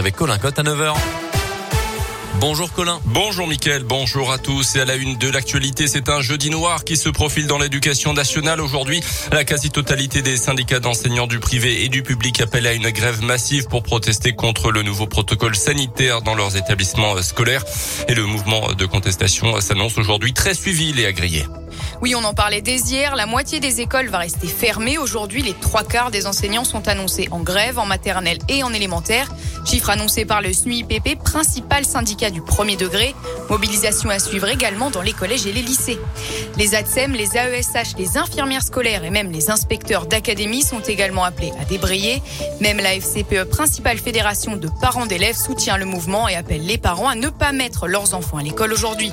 avec Colin Cotte à 9h. Bonjour Colin. Bonjour Mickaël, bonjour à tous. Et à la une de l'actualité, c'est un jeudi noir qui se profile dans l'éducation nationale. Aujourd'hui, la quasi-totalité des syndicats d'enseignants du privé et du public appellent à une grève massive pour protester contre le nouveau protocole sanitaire dans leurs établissements scolaires. Et le mouvement de contestation s'annonce aujourd'hui très suivi, et agréé. Oui, on en parlait dès hier. La moitié des écoles va rester fermée. Aujourd'hui, les trois quarts des enseignants sont annoncés en grève en maternelle et en élémentaire. Chiffre annoncé par le SNUIPP, principal syndicat du premier degré. Mobilisation à suivre également dans les collèges et les lycées. Les ATSEM, les AESH, les infirmières scolaires et même les inspecteurs d'académie sont également appelés à débrayer. Même la FCPE, principale fédération de parents d'élèves, soutient le mouvement et appelle les parents à ne pas mettre leurs enfants à l'école aujourd'hui.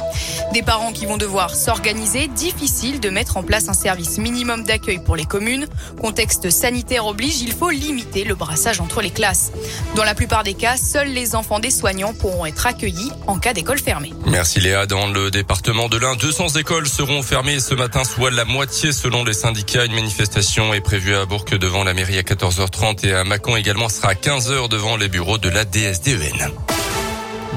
Des parents qui vont devoir s'organiser, difficile de mettre en place un service minimum d'accueil pour les communes. Contexte sanitaire oblige, il faut limiter le brassage entre les classes. Dans la plupart des cas, seuls les enfants des soignants pourront être accueillis en cas d'école fermée. Merci Léa. Dans le département de l'Ain, 200 écoles seront fermées ce matin, soit la moitié selon les syndicats. Une manifestation est prévue à Bourg devant la mairie à 14h30 et à Mâcon également sera à 15h devant les bureaux de la DSDEN.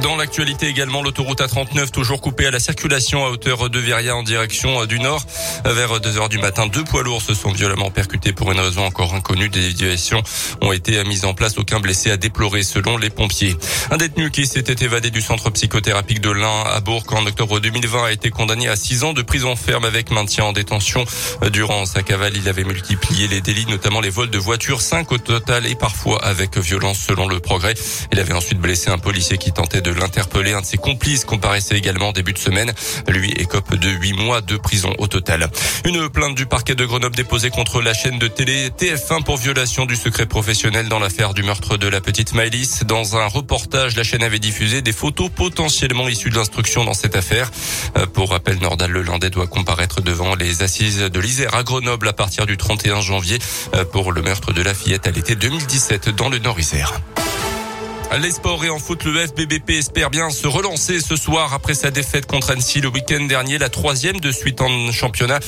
Dans l'actualité également, l'autoroute A39 toujours coupée à la circulation à hauteur de Veria en direction du nord. Vers 2 heures du matin, deux poids lourds se sont violemment percutés pour une raison encore inconnue. Des déviations ont été mises en place. Aucun blessé à déplorer selon les pompiers. Un détenu qui s'était évadé du centre psychothérapique de l'Ain à Bourg en octobre 2020 a été condamné à 6 ans de prison ferme avec maintien en détention. Durant sa cavale, il avait multiplié les délits, notamment les vols de voitures, 5 au total et parfois avec violence selon le progrès. Il avait ensuite blessé un policier qui tentait de de l'interpeller. Un de ses complices comparaissait également début de semaine. Lui écope de 8 mois de prison au total. Une plainte du parquet de Grenoble déposée contre la chaîne de télé TF1 pour violation du secret professionnel dans l'affaire du meurtre de la petite Maëlys. Dans un reportage, la chaîne avait diffusé des photos potentiellement issues de l'instruction dans cette affaire. Euh, pour rappel, Nordal Lelandais doit comparaître devant les assises de l'Isère à Grenoble à partir du 31 janvier euh, pour le meurtre de la fillette à l'été 2017 dans le Nord-Isère. Les sports et en foot, le FBBP espère bien se relancer ce soir après sa défaite contre Annecy le week-end dernier, la troisième de suite en championnat.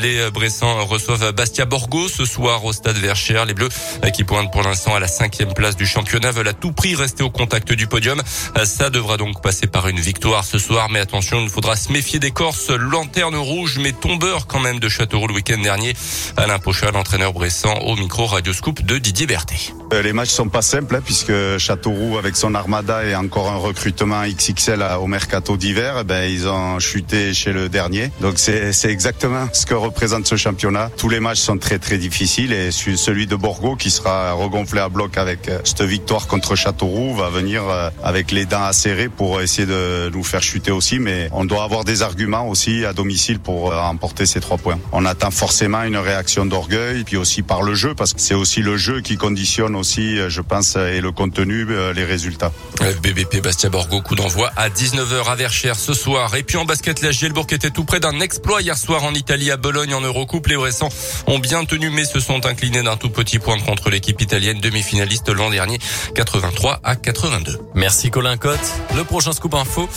Les Bressans reçoivent Bastia Borgo ce soir au stade Verchères. Les Bleus, qui pointent pour l'instant à la cinquième place du championnat, veulent à tout prix rester au contact du podium. Ça devra donc passer par une victoire ce soir, mais attention, il faudra se méfier des Corses. Lanterne rouge, mais tombeur quand même de Châteauroux le week-end dernier. Alain Pochal, l'entraîneur Bressan, au micro Radio Scoop de Didier Berthet. Les matchs sont pas simples hein, puisque Châteauroux avec son armada et encore un recrutement XXL au mercato d'hiver, eh ben ils ont chuté chez le dernier. Donc c'est exactement ce que représente ce championnat. Tous les matchs sont très très difficiles et celui de Borgo qui sera regonflé à bloc avec euh, cette victoire contre Châteauroux va venir euh, avec les dents acérées pour essayer de nous faire chuter aussi. Mais on doit avoir des arguments aussi à domicile pour euh, emporter ces trois points. On attend forcément une réaction d'orgueil, puis aussi par le jeu parce que c'est aussi le jeu qui conditionne aussi, je pense, et le contenu, les résultats. FBBP Bastia Borgo, coup d'envoi à 19h à Verchères ce soir. Et puis en basket, la Gielbourg était tout près d'un exploit hier soir en Italie à Bologne en Eurocoupe. Les Bressans ont bien tenu mais se sont inclinés d'un tout petit point contre l'équipe italienne demi-finaliste l'an dernier, 83 à 82. Merci Colin Cotte. Le prochain scoop info